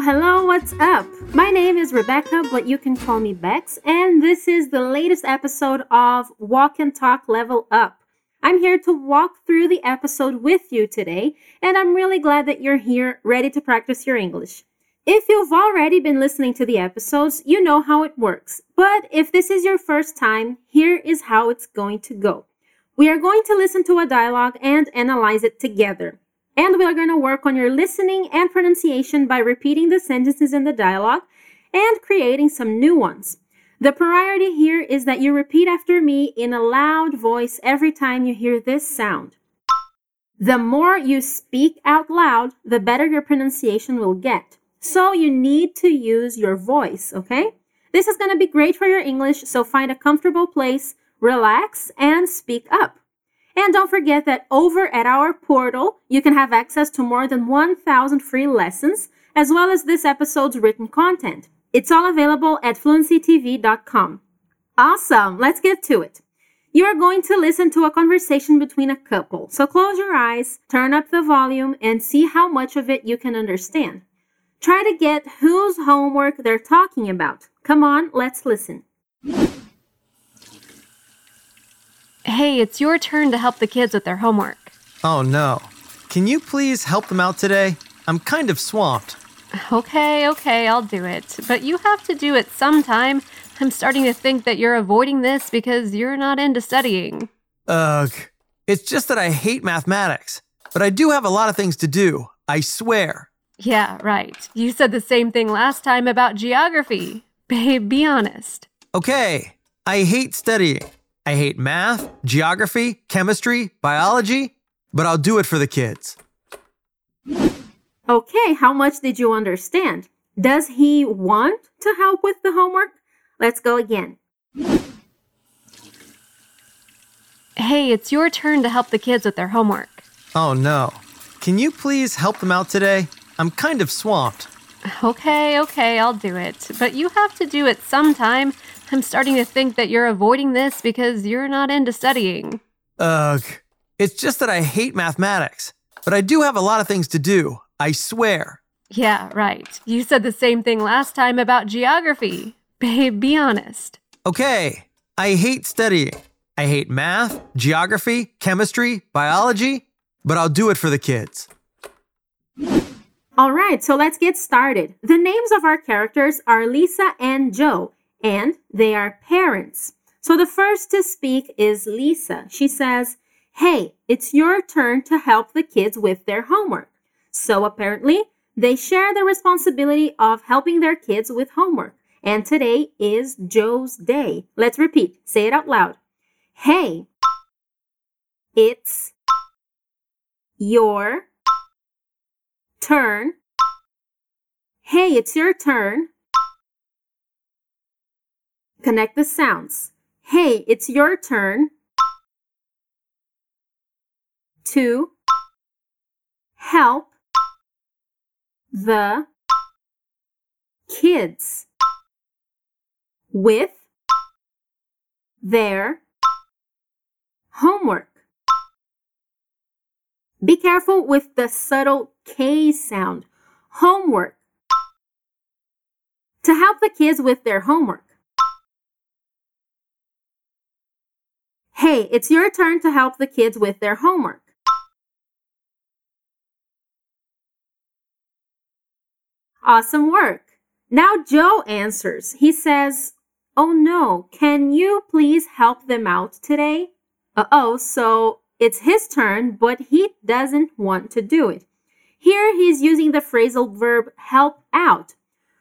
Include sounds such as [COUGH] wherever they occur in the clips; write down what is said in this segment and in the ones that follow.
Hello, hello, what's up? My name is Rebecca, but you can call me Bex, and this is the latest episode of Walk and Talk Level Up. I'm here to walk through the episode with you today, and I'm really glad that you're here ready to practice your English. If you've already been listening to the episodes, you know how it works. But if this is your first time, here is how it's going to go. We are going to listen to a dialogue and analyze it together. And we are going to work on your listening and pronunciation by repeating the sentences in the dialogue and creating some new ones. The priority here is that you repeat after me in a loud voice every time you hear this sound. The more you speak out loud, the better your pronunciation will get. So you need to use your voice, okay? This is going to be great for your English, so find a comfortable place, relax, and speak up. And don't forget that over at our portal, you can have access to more than 1,000 free lessons, as well as this episode's written content. It's all available at fluencytv.com. Awesome, let's get to it. You are going to listen to a conversation between a couple, so close your eyes, turn up the volume, and see how much of it you can understand. Try to get whose homework they're talking about. Come on, let's listen. Hey, it's your turn to help the kids with their homework. Oh no. Can you please help them out today? I'm kind of swamped. Okay, okay, I'll do it. But you have to do it sometime. I'm starting to think that you're avoiding this because you're not into studying. Ugh. It's just that I hate mathematics. But I do have a lot of things to do. I swear. Yeah, right. You said the same thing last time about geography. Babe, be honest. Okay. I hate studying. I hate math, geography, chemistry, biology, but I'll do it for the kids. Okay, how much did you understand? Does he want to help with the homework? Let's go again. Hey, it's your turn to help the kids with their homework. Oh no. Can you please help them out today? I'm kind of swamped. Okay, okay, I'll do it. But you have to do it sometime. I'm starting to think that you're avoiding this because you're not into studying. Ugh. It's just that I hate mathematics. But I do have a lot of things to do. I swear. Yeah, right. You said the same thing last time about geography. Babe, be honest. Okay. I hate studying. I hate math, geography, chemistry, biology, but I'll do it for the kids. All right, so let's get started. The names of our characters are Lisa and Joe, and they are parents. So the first to speak is Lisa. She says, Hey, it's your turn to help the kids with their homework. So apparently, they share the responsibility of helping their kids with homework. And today is Joe's day. Let's repeat. Say it out loud. Hey, it's your turn. Hey, it's your turn. Connect the sounds. Hey, it's your turn to help the kids with their homework. Be careful with the subtle K sound. Homework. To help the kids with their homework. Hey, it's your turn to help the kids with their homework. Awesome work. Now Joe answers. He says, Oh no, can you please help them out today? Uh oh, so it's his turn, but he doesn't want to do it. Here he's using the phrasal verb help out,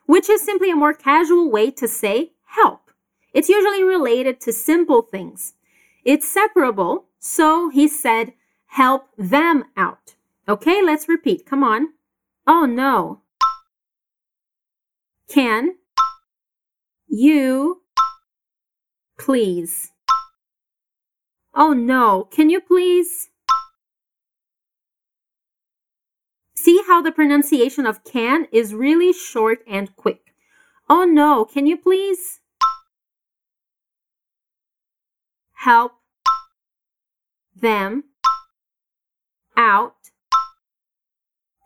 which is simply a more casual way to say help. It's usually related to simple things. It's separable, so he said help them out. Okay, let's repeat. Come on. Oh no. Can you please? Oh no, can you please? See how the pronunciation of can is really short and quick. Oh no, can you please? Help them out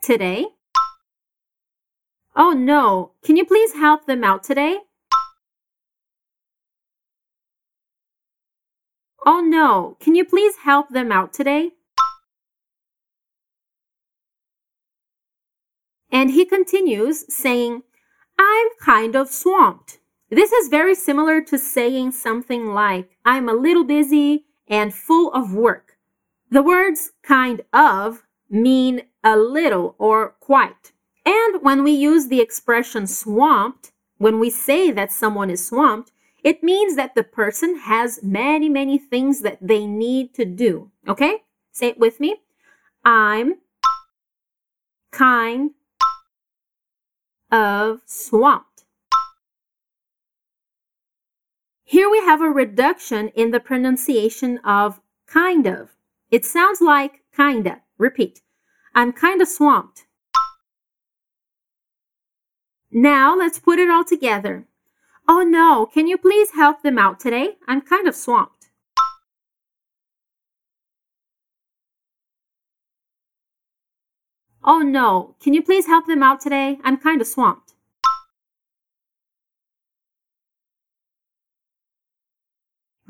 today? Oh no, can you please help them out today? Oh no, can you please help them out today? And he continues saying, I'm kind of swamped. This is very similar to saying something like, I'm a little busy and full of work. The words kind of mean a little or quite. And when we use the expression swamped, when we say that someone is swamped, it means that the person has many, many things that they need to do. Okay? Say it with me. I'm kind of swamped. Here we have a reduction in the pronunciation of kind of. It sounds like kinda. Repeat. I'm kinda swamped. Now let's put it all together. Oh no, can you please help them out today? I'm kind of swamped. Oh no, can you please help them out today? I'm kind of swamped.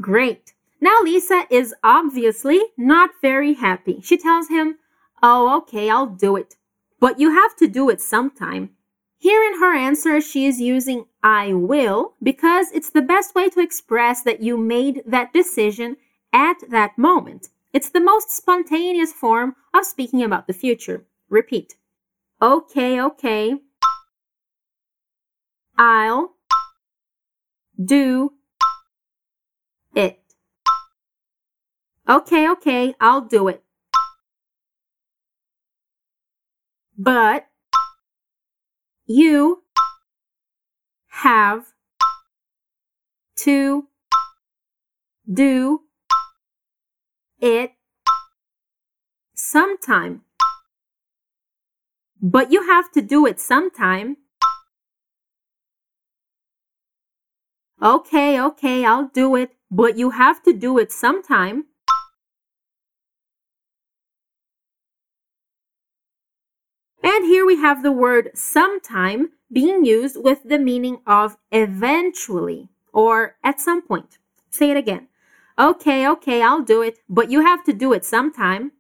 Great. Now Lisa is obviously not very happy. She tells him, Oh, okay, I'll do it. But you have to do it sometime. Here in her answer, she is using I will because it's the best way to express that you made that decision at that moment. It's the most spontaneous form of speaking about the future. Repeat. Okay, okay. I'll do it. Okay, okay, I'll do it. But you have to do it sometime. But you have to do it sometime. Okay, okay, I'll do it, but you have to do it sometime. And here we have the word sometime being used with the meaning of eventually or at some point. Say it again. Okay, okay, I'll do it, but you have to do it sometime.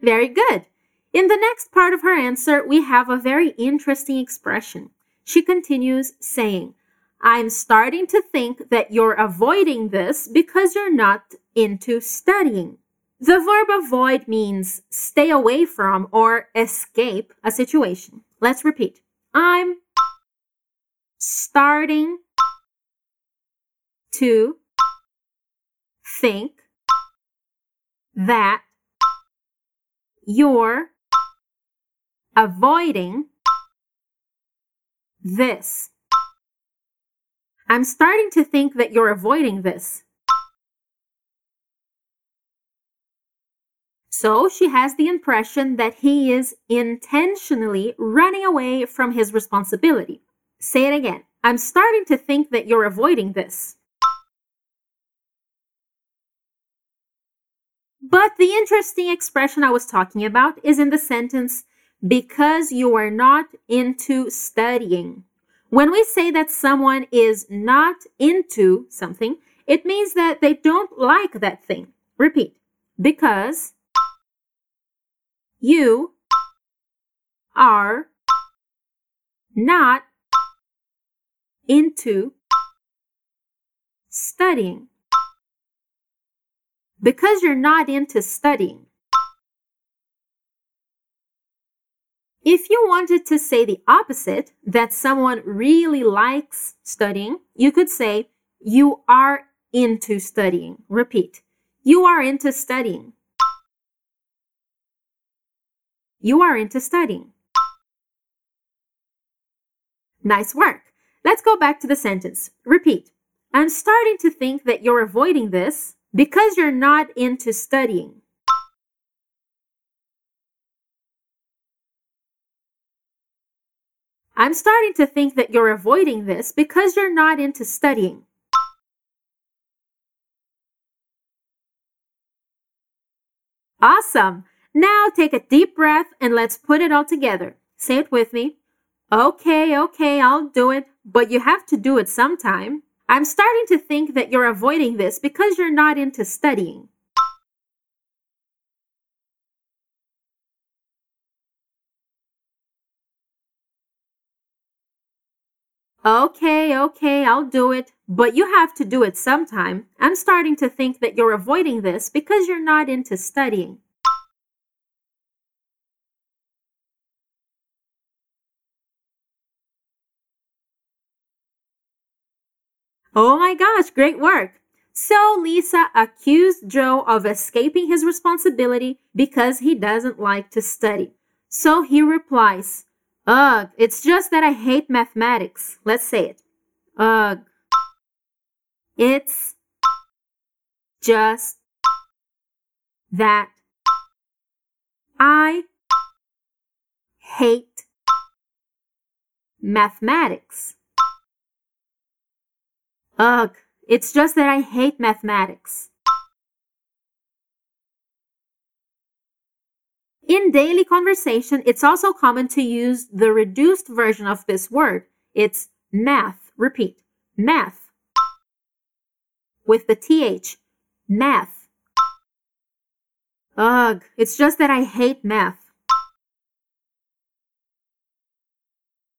Very good. In the next part of her answer, we have a very interesting expression. She continues saying, I'm starting to think that you're avoiding this because you're not into studying. The verb avoid means stay away from or escape a situation. Let's repeat. I'm starting to think that you're avoiding this. I'm starting to think that you're avoiding this. So she has the impression that he is intentionally running away from his responsibility. Say it again. I'm starting to think that you're avoiding this. But the interesting expression I was talking about is in the sentence, because you are not into studying. When we say that someone is not into something, it means that they don't like that thing. Repeat. Because you are not into studying because you're not into studying. If you wanted to say the opposite, that someone really likes studying, you could say, You are into studying. Repeat. You are into studying. You are into studying. Nice work. Let's go back to the sentence. Repeat. I'm starting to think that you're avoiding this because you're not into studying. I'm starting to think that you're avoiding this because you're not into studying. Awesome! Now take a deep breath and let's put it all together. Say it with me. Okay, okay, I'll do it, but you have to do it sometime. I'm starting to think that you're avoiding this because you're not into studying. Okay, okay, I'll do it, but you have to do it sometime. I'm starting to think that you're avoiding this because you're not into studying. Oh my gosh, great work! So Lisa accused Joe of escaping his responsibility because he doesn't like to study. So he replies, Ugh, it's just that I hate mathematics. Let's say it. Ugh. It's just that I hate mathematics. Ugh, it's just that I hate mathematics. In daily conversation, it's also common to use the reduced version of this word. It's math. Repeat. Math. With the TH. Math. Ugh, it's just that I hate math.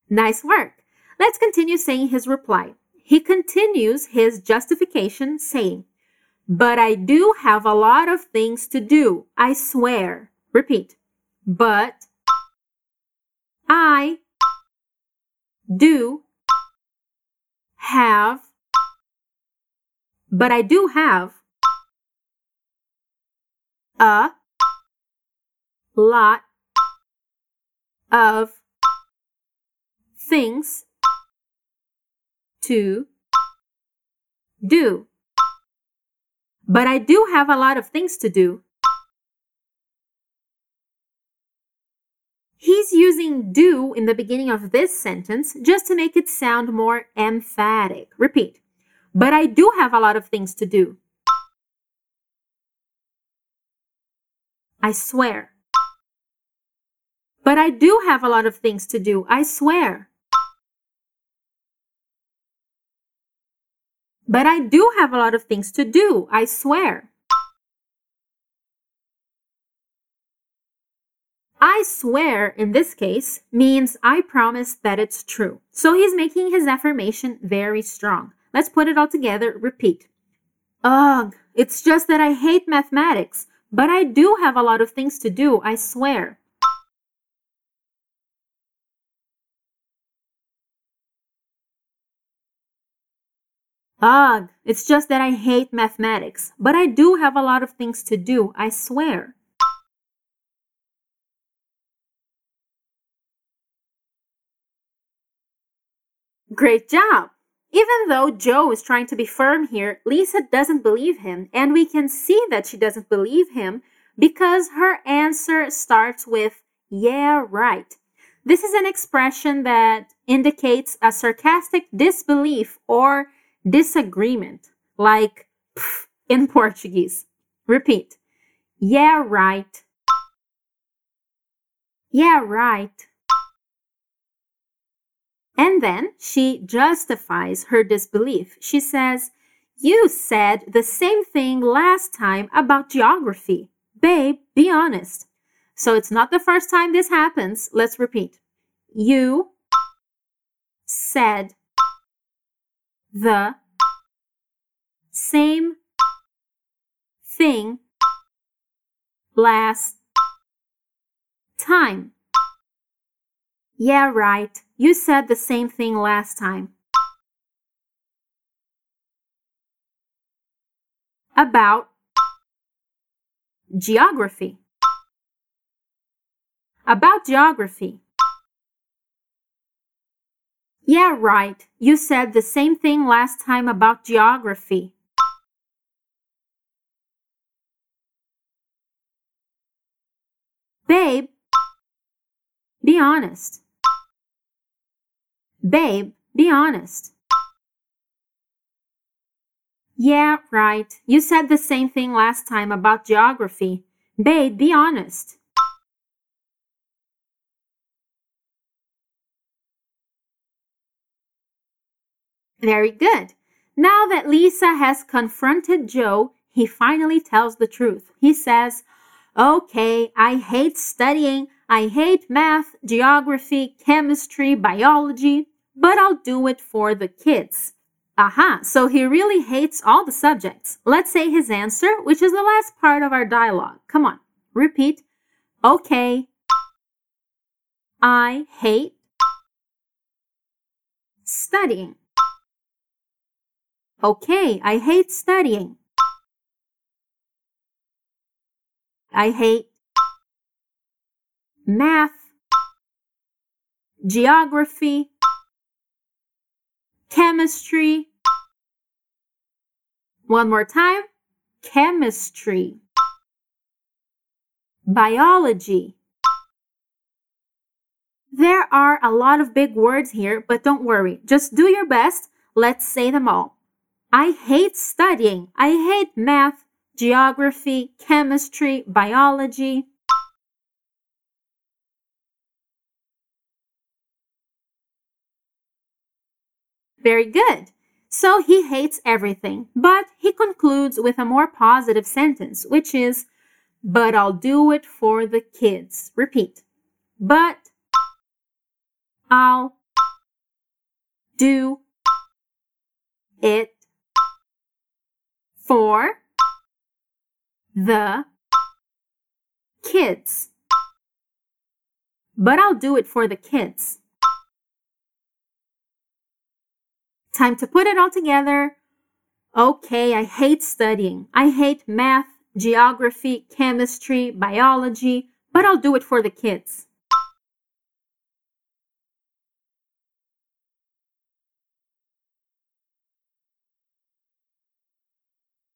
Nice work. Let's continue saying his reply. He continues his justification saying, But I do have a lot of things to do, I swear. Repeat. But I do have, but I do have a lot of things to do. But I do have a lot of things to do. He's using do in the beginning of this sentence just to make it sound more emphatic. Repeat. But I do have a lot of things to do. I swear. But I do have a lot of things to do. I swear. But I do have a lot of things to do. I swear. I swear in this case means I promise that it's true. So he's making his affirmation very strong. Let's put it all together. Repeat. Ugh, it's just that I hate mathematics, but I do have a lot of things to do, I swear. Ugh, it's just that I hate mathematics, but I do have a lot of things to do, I swear. Great job! Even though Joe is trying to be firm here, Lisa doesn't believe him, and we can see that she doesn't believe him because her answer starts with, yeah, right. This is an expression that indicates a sarcastic disbelief or disagreement, like in [LAUGHS] Portuguese. Repeat. Yeah, right. Yeah, right. And then she justifies her disbelief. She says, You said the same thing last time about geography. Babe, be honest. So it's not the first time this happens. Let's repeat. You said the same thing last time. Yeah, right. You said the same thing last time. About geography. About geography. Yeah, right. You said the same thing last time about geography. Babe, be honest. Babe, be honest. Yeah, right. You said the same thing last time about geography. Babe, be honest. Very good. Now that Lisa has confronted Joe, he finally tells the truth. He says, Okay, I hate studying. I hate math, geography, chemistry, biology, but I'll do it for the kids. Aha, so he really hates all the subjects. Let's say his answer, which is the last part of our dialogue. Come on, repeat. Okay, I hate studying. Okay, I hate studying. I hate math, geography, chemistry. One more time chemistry, biology. There are a lot of big words here, but don't worry. Just do your best. Let's say them all. I hate studying. I hate math, geography, chemistry, biology. Very good. So he hates everything, but he concludes with a more positive sentence, which is, but I'll do it for the kids. Repeat. But I'll do it for the kids. But I'll do it for the kids. Time to put it all together. Okay, I hate studying. I hate math, geography, chemistry, biology, but I'll do it for the kids.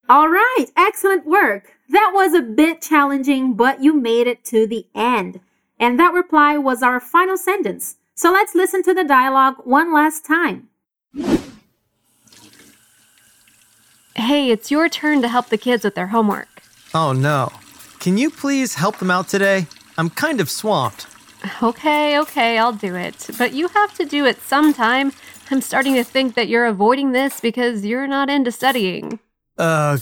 All right, excellent work. That was a bit challenging, but you made it to the end. And that reply was our final sentence. So let's listen to the dialogue one last time. Hey, it's your turn to help the kids with their homework. Oh no. Can you please help them out today? I'm kind of swamped. Okay, okay, I'll do it. But you have to do it sometime. I'm starting to think that you're avoiding this because you're not into studying. Ugh.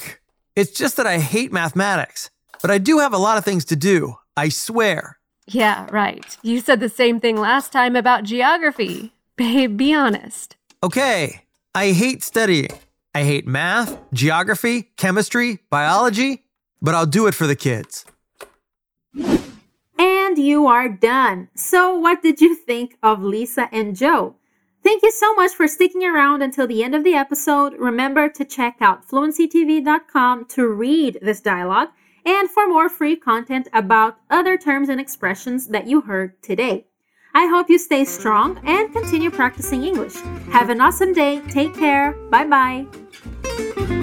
It's just that I hate mathematics, but I do have a lot of things to do. I swear. Yeah, right. You said the same thing last time about geography. [LAUGHS] Babe, be honest. Okay. I hate studying. I hate math, geography, chemistry, biology, but I'll do it for the kids. And you are done. So, what did you think of Lisa and Joe? Thank you so much for sticking around until the end of the episode. Remember to check out fluencytv.com to read this dialogue and for more free content about other terms and expressions that you heard today. I hope you stay strong and continue practicing English. Have an awesome day. Take care. Bye bye.